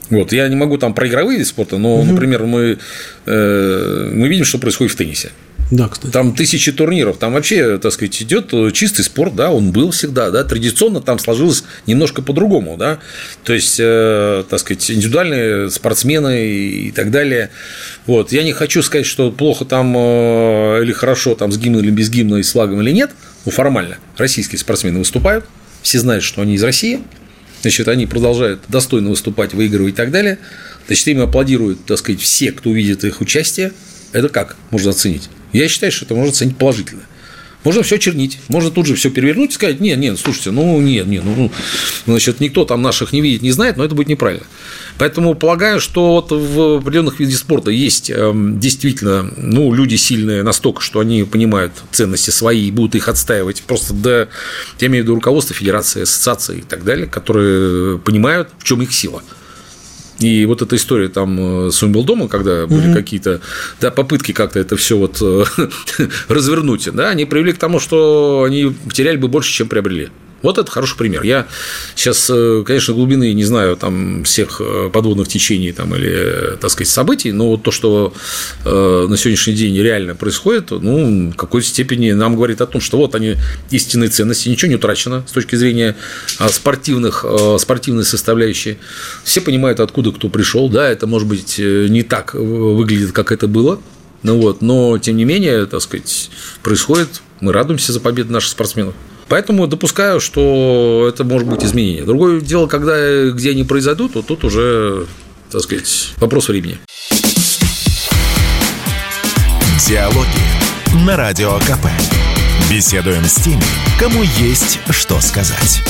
Вот, я не могу там про игровые виды спорта, но, угу. например, мы, э, мы видим, что происходит в теннисе. Да, кстати. Там тысячи турниров, там вообще, так сказать, идет чистый спорт, да, он был всегда, да, традиционно там сложилось немножко по-другому, да, то есть, э, так сказать, индивидуальные спортсмены и так далее. Вот, я не хочу сказать, что плохо там э, или хорошо там с гимном или без гимна и с флагом или нет, ну, формально, российские спортсмены выступают, все знают, что они из России, значит, они продолжают достойно выступать, выигрывать и так далее, значит, им аплодируют, так сказать, все, кто увидит их участие, это как можно оценить? Я считаю, что это можно оценить положительно. Можно все чернить, можно тут же все перевернуть и сказать, нет, нет, слушайте, ну нет, нет, ну, значит, никто там наших не видит, не знает, но это будет неправильно. Поэтому полагаю, что вот в определенных видах спорта есть эм, действительно ну, люди сильные настолько, что они понимают ценности свои и будут их отстаивать просто до, я имею в виду руководства федерации, ассоциации и так далее, которые понимают, в чем их сила. И вот эта история там э, с Умблдомом, когда были угу. какие-то да, попытки как-то это все вот э, развернуть, да, они привели к тому, что они потеряли бы больше, чем приобрели. Вот это хороший пример. Я сейчас, э, конечно, глубины не знаю там всех э, подводных течений там, или, так сказать, событий, но вот то, что э, на сегодняшний день реально происходит, ну, в какой-то степени нам говорит о том, что вот они истинные ценности, ничего не утрачено с точки зрения спортивных, спортивной составляющей. Все понимают, откуда кто пришел. Да, это, может быть, не так выглядит, как это было, ну вот, но тем не менее, так сказать, происходит. Мы радуемся за победу наших спортсменов. Поэтому допускаю, что это может быть изменение. Другое дело, когда где они произойдут, то тут уже, так сказать, вопрос времени. Диалоги на Радио КП. Беседуем с теми, кому есть что сказать.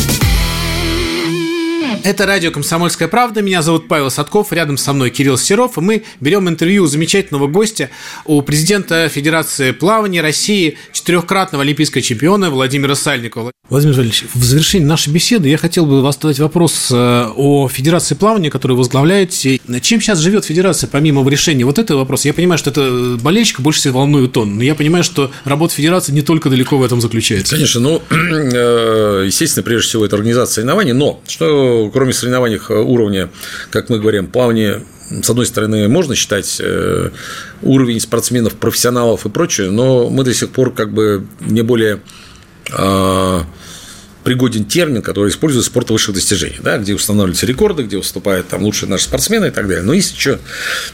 Это радио «Комсомольская правда». Меня зовут Павел Садков, рядом со мной Кирилл Серов. И мы берем интервью у замечательного гостя, у президента Федерации плавания России, четырехкратного олимпийского чемпиона Владимира Сальникова. Владимир Валерьевич, в завершении нашей беседы я хотел бы вас задать вопрос э, о Федерации плавания, которую возглавляете. Чем сейчас живет Федерация, помимо решения вот этого вопроса? Я понимаю, что это болельщика больше всего волнует он, но я понимаю, что работа Федерации не только далеко в этом заключается. Конечно, ну, э, естественно, прежде всего, это организация соревнований, но что кроме соревнований уровня, как мы говорим, плавания с одной стороны, можно считать э, уровень спортсменов, профессионалов и прочее, но мы до сих пор как бы не более пригоден термин, который использует спорт высших достижений, да, где устанавливаются рекорды, где выступают там лучшие наши спортсмены и так далее. Но есть еще,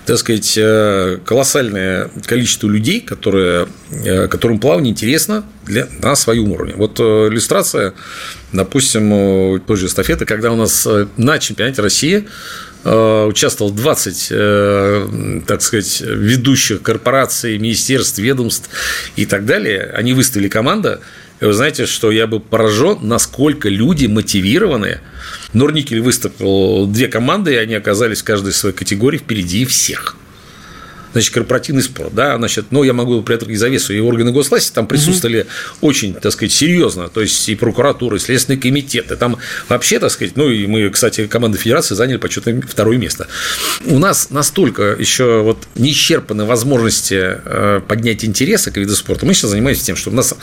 так сказать, э, колоссальное количество людей, которые, э, которым плавание интересно для, на своем уровне. Вот э, иллюстрация, допустим, той же эстафеты, когда у нас на чемпионате России участвовал 20, так сказать, ведущих корпораций, министерств, ведомств и так далее. Они выставили команда, вы знаете, что я был поражен, насколько люди мотивированные. Норникель выступил две команды, и они оказались в каждой своей категории впереди всех значит, корпоративный спорт, да, значит, ну, я могу приоткрыть завесу, и органы госвласти там присутствовали угу. очень, так сказать, серьезно, то есть и прокуратура, и следственные комитеты, там вообще, так сказать, ну, и мы, кстати, команды федерации заняли почетное второе место. У нас настолько еще вот не исчерпаны возможности э, поднять интереса к виду спорта, мы сейчас занимаемся тем, что у нас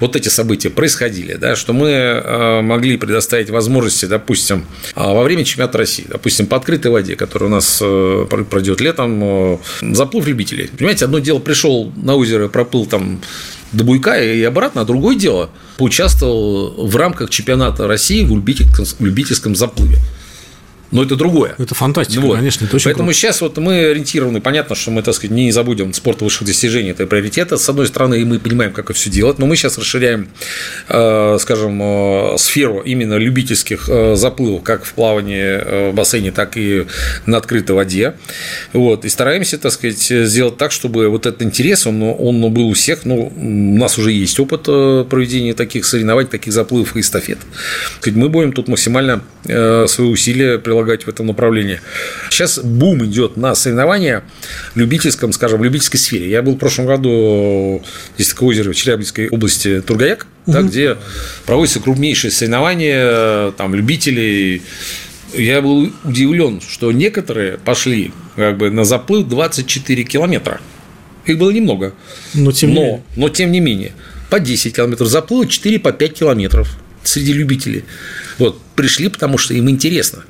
вот эти события происходили, да, что мы э, могли предоставить возможности, допустим, а, во время чемпионата России, допустим, по открытой воде, который у нас э, пройдет летом, заплыв проплыв любителей. Понимаете, одно дело пришел на озеро, проплыл там до Буйка и обратно, а другое дело поучаствовал в рамках чемпионата России в любительском, любительском заплыве но это другое. Это фантастика, вот. конечно, это очень Поэтому круто. сейчас вот мы ориентированы, понятно, что мы, так сказать, не забудем спорт высших достижений, это приоритет. С одной стороны, мы понимаем, как это все делать, но мы сейчас расширяем, э, скажем, э, сферу именно любительских э, заплывов, как в плавании в бассейне, так и на открытой воде. Вот, и стараемся, так сказать, сделать так, чтобы вот этот интерес, он, он был у всех, ну, у нас уже есть опыт проведения таких соревнований, таких заплывов и эстафет. Мы будем тут максимально свои усилия прилагать прилагать в этом направлении. Сейчас бум идет на соревнования в любительском, скажем, в любительской сфере. Я был в прошлом году, есть такое озеро в Челябинской области Тургаяк, угу. да, где проводятся крупнейшие соревнования там, любителей. Я был удивлен, что некоторые пошли как бы на заплыв 24 километра. Их было немного. Но тем, но, не... но тем не менее. По 10 километров заплыло, 4 по 5 километров среди любителей. Вот, пришли, потому что им интересно.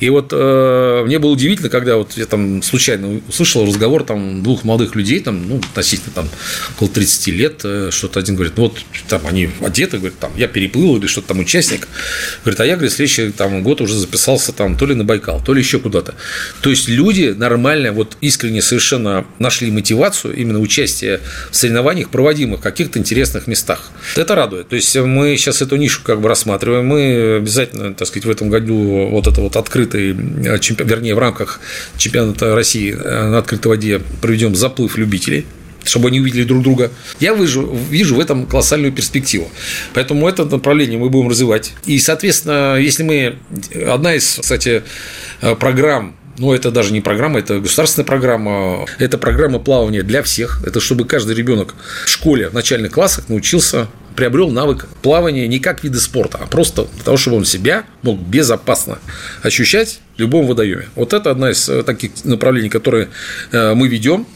И вот э, мне было удивительно, когда вот я там случайно услышал разговор там двух молодых людей, там, ну, относительно там около 30 лет, э, что-то один говорит, ну, вот там они одеты, говорит, там, я переплыл или что-то там участник. Говорит, а я, говорит, следующий там год уже записался там то ли на Байкал, то ли еще куда-то. То есть люди нормально, вот искренне совершенно нашли мотивацию именно участия в соревнованиях, проводимых в каких-то интересных местах. Это радует. То есть мы сейчас эту нишу как бы рассматриваем, мы обязательно, так сказать, в этом году вот это вот открыто открытой, э, вернее, в рамках чемпионата России э, на открытой воде проведем заплыв любителей чтобы они увидели друг друга. Я вижу, вижу в этом колоссальную перспективу. Поэтому это направление мы будем развивать. И, соответственно, если мы... Одна из, кстати, э, программ ну, это даже не программа, это государственная программа. Это программа плавания для всех. Это чтобы каждый ребенок в школе, в начальных классах научился приобрел навык плавания не как вида спорта, а просто для того, чтобы он себя мог безопасно ощущать в любом водоеме. Вот это одна из э, таких направлений, которые э, мы ведем.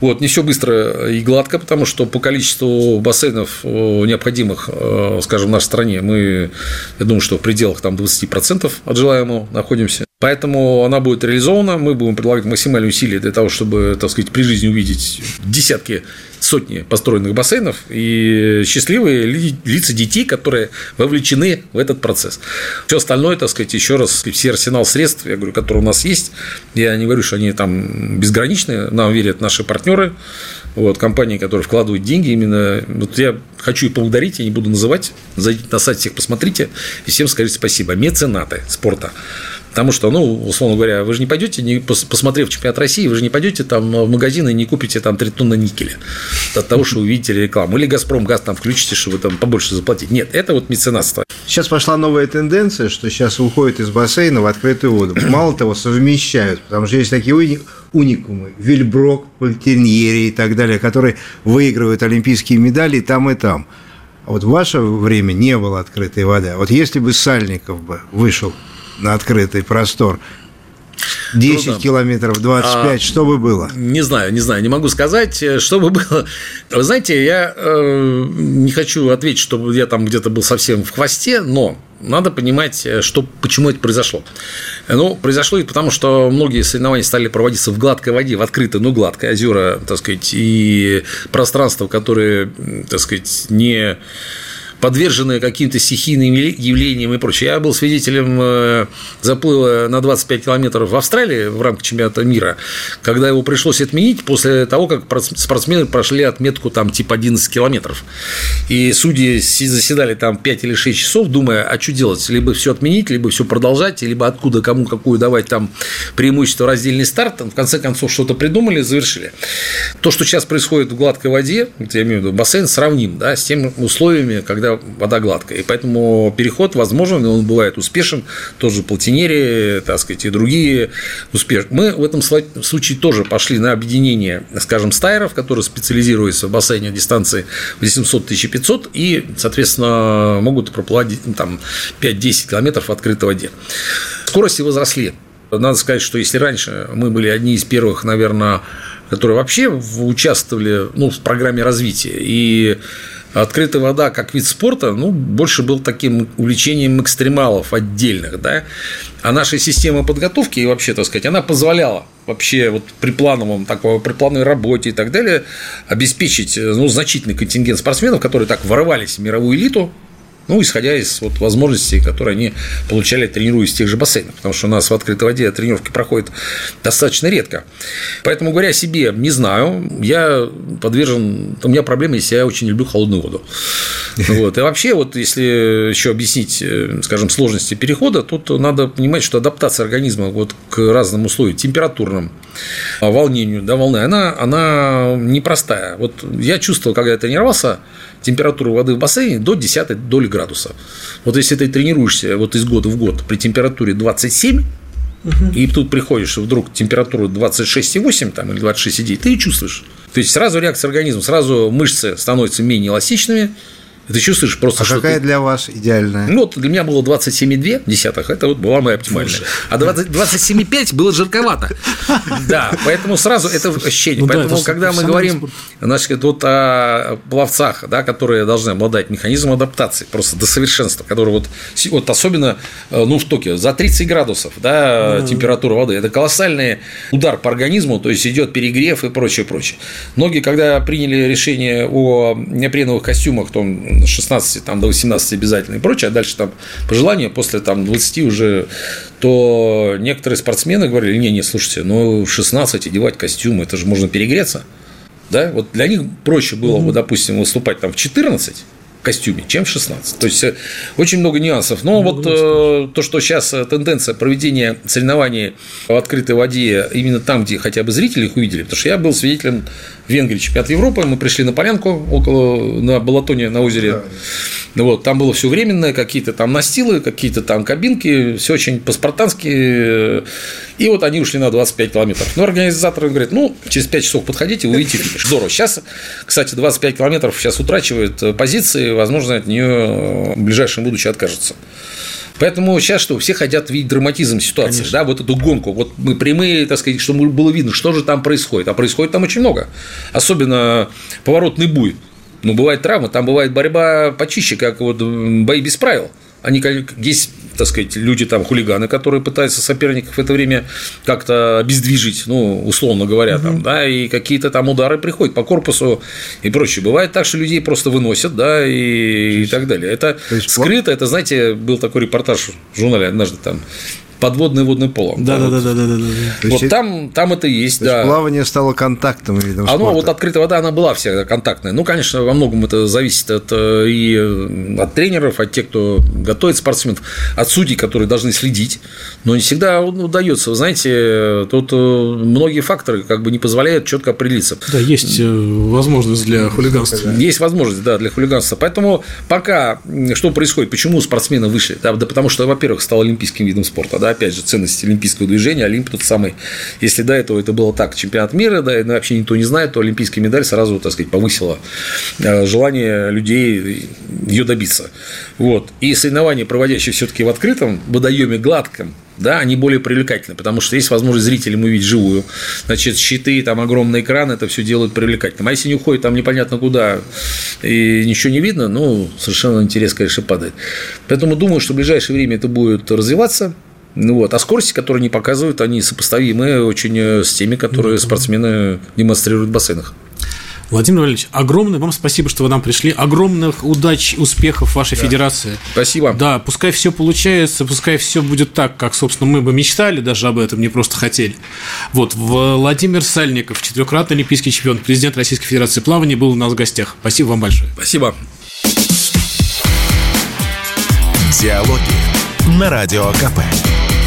Вот, не все быстро и гладко, потому что по количеству бассейнов э, необходимых, скажем, в нашей стране, мы, я думаю, что в пределах там, 20% от желаемого находимся. Поэтому она будет реализована, мы будем предлагать максимальные усилия для того, чтобы, так сказать, при жизни увидеть десятки сотни построенных бассейнов и счастливые лица детей, которые вовлечены в этот процесс. Все остальное, так сказать, еще раз, все арсенал средств, я говорю, которые у нас есть, я не говорю, что они там безграничные, нам верят наши партнеры, вот, компании, которые вкладывают деньги именно. Вот я хочу их поблагодарить, я не буду называть. Зайдите на сайт всех, посмотрите, и всем скажите спасибо. Меценаты спорта. Потому что, ну, условно говоря, вы же не пойдете, не посмотрев чемпионат России, вы же не пойдете там в магазин и не купите там 3 тонны никеля от того, что увидите рекламу. Или Газпром газ там включите, чтобы там побольше заплатить. Нет, это вот меценатство. Сейчас пошла новая тенденция, что сейчас уходят из бассейна в открытую воду. Мало того, совмещают, потому что есть такие уникумы, Вильброк, Пальтерньери и так далее, которые выигрывают олимпийские медали там, и там. А вот в ваше время не было открытой воды. А вот если бы Сальников бы вышел на открытый простор, 10 Трудно. километров, 25, а, что бы было? Не знаю, не знаю, не могу сказать, э, что бы было. Вы знаете, я э, не хочу ответить, что я там где-то был совсем в хвосте, но надо понимать, э, что, почему это произошло. Ну, произошло это потому, что многие соревнования стали проводиться в гладкой воде, в открытой, но гладкой, озера, так сказать, и пространства, которые, так сказать, не подверженные каким-то стихийным явлениям и прочее. Я был свидетелем э, заплыва на 25 километров в Австралии в рамках чемпионата мира, когда его пришлось отменить после того, как спортсмены прошли отметку там типа 11 километров. И судьи заседали там 5 или 6 часов, думая, а что делать, либо все отменить, либо все продолжать, либо откуда кому какую давать там преимущество раздельный старт. В конце концов, что-то придумали, завершили. То, что сейчас происходит в гладкой воде, я имею в виду бассейн, сравним да, с теми условиями, когда вода гладкая. И поэтому переход возможен, и он бывает успешен. Тоже Платинери, так сказать, и другие успешны. Мы в этом случае тоже пошли на объединение, скажем, стайеров, которые специализируются в бассейне дистанции 800-1500 и, соответственно, могут проплывать там 5-10 километров в открытой воде. Скорости возросли. Надо сказать, что если раньше мы были одни из первых, наверное, которые вообще участвовали ну, в программе развития, и открытая вода как вид спорта, ну, больше был таким увлечением экстремалов отдельных, да, а наша система подготовки и вообще, так сказать, она позволяла вообще вот при плановом такой, при плановой работе и так далее обеспечить ну, значительный контингент спортсменов, которые так ворвались в мировую элиту, ну, исходя из вот возможностей, которые они получали, тренируясь в тех же бассейнах. Потому что у нас в открытой воде тренировки проходят достаточно редко. Поэтому, говоря о себе, не знаю. Я подвержен... У меня проблема, если я очень люблю холодную воду. Вот. И вообще, вот если еще объяснить, э, скажем, сложности перехода, тут надо понимать, что адаптация организма вот к разным условиям, температурным, волнению, да, волны, она, она непростая. Вот я чувствовал, когда я тренировался, температуру воды в бассейне до 10 доли градуса. Вот если ты тренируешься вот из года в год при температуре 27, и тут приходишь, вдруг температура 26,8 там, или 26,9, ты и чувствуешь. То есть сразу реакция организма, сразу мышцы становятся менее эластичными, ты чувствуешь просто, а что какая ты... для вас идеальная? Ну, вот для меня было 27,2 десятых, это вот была моя оптимальная. Слушай. А 20, 27,5 было жарковато. Да, поэтому сразу это ощущение. Ну, поэтому, да, когда мы говорим, значит, вот о пловцах, да, которые должны обладать механизмом адаптации просто до совершенства, который вот, вот особенно, э, ну, в Токио, за 30 градусов, да, температура воды, это колоссальный удар по организму, то есть идет перегрев и прочее, прочее. Многие, когда приняли решение о неопреновых костюмах, то 16 там, до 18 обязательно и прочее, а дальше там по желанию после там, 20 уже, то некоторые спортсмены говорили, не, не, слушайте, ну в 16 одевать костюм, это же можно перегреться. Да? Вот для них проще было бы, допустим, выступать там в 14, костюме, чем в 16. То есть э, очень много нюансов. Но ну, вот э, то, что сейчас э, тенденция проведения соревнований в открытой воде именно там, где хотя бы зрители их увидели, потому что я был свидетелем в Венгрии чемпионат Европы, мы пришли на полянку около на Балатоне на озере. Да. Вот, там было все временное, какие-то там настилы, какие-то там кабинки, все очень по-спартански. И вот они ушли на 25 километров. Но организаторы говорят, ну, через 5 часов подходите, вы увидите финиш. Здорово. Сейчас, кстати, 25 километров сейчас утрачивают позиции, возможно, от нее в ближайшем будущем откажутся. Поэтому сейчас что, все хотят видеть драматизм ситуации, Конечно. да, вот эту гонку. Вот мы прямые, так сказать, чтобы было видно, что же там происходит. А происходит там очень много. Особенно поворотный буй. Ну, бывает травма, там бывает борьба почище, как вот бои без правил. Они, есть так сказать, люди там хулиганы, которые пытаются соперников в это время как-то обездвижить, ну, условно говоря, там, да, и какие-то там удары приходят по корпусу и прочее. Бывает так, что людей просто выносят, да, и, и так далее. Это скрыто, это, знаете, был такой репортаж в журнале однажды там подводное водное поло. Да, да, да, да, да, да. Вот есть, там, там это есть, да. Есть плавание стало контактным видом Оно, спорта. вот открытая вода, она была всегда контактная. Ну, конечно, во многом это зависит от, э, и от тренеров, от тех, кто готовит спортсменов, от судей, которые должны следить. Но не всегда удается. Вы знаете, тут э, многие факторы как бы не позволяют четко определиться. Да, есть э, возможность для хулиганства. Есть возможность, да, для хулиганства. Поэтому пока что происходит, почему спортсмены вышли? Да, да потому что, во-первых, стал олимпийским видом спорта. Да, опять же, ценность олимпийского движения, Олимп тот самый. Если до этого это было так, чемпионат мира, да, и вообще никто не знает, то олимпийская медаль сразу, так сказать, повысила э, желание людей ее добиться. Вот. И соревнования, проводящие все-таки в открытом водоеме гладком, да, они более привлекательны, потому что есть возможность зрителям увидеть живую. Значит, щиты, там огромный экран, это все делают привлекательным. А если не уходит там непонятно куда и ничего не видно, ну, совершенно интерес, конечно, падает. Поэтому думаю, что в ближайшее время это будет развиваться. Ну вот. А скорости, которые они показывают, они сопоставимы очень э, с теми, которые спортсмены демонстрируют в бассейнах. Владимир Валерьевич, огромное вам спасибо, что вы нам пришли. Огромных удач, успехов вашей да. федерации. Спасибо. Да, пускай все получается, пускай все будет так, как, собственно, мы бы мечтали даже об этом, не просто хотели. Вот, Владимир Сальников, четырехкратный олимпийский чемпион, президент Российской Федерации плавания, был у нас в гостях. Спасибо вам большое. Спасибо. Диалоги на Радио КП.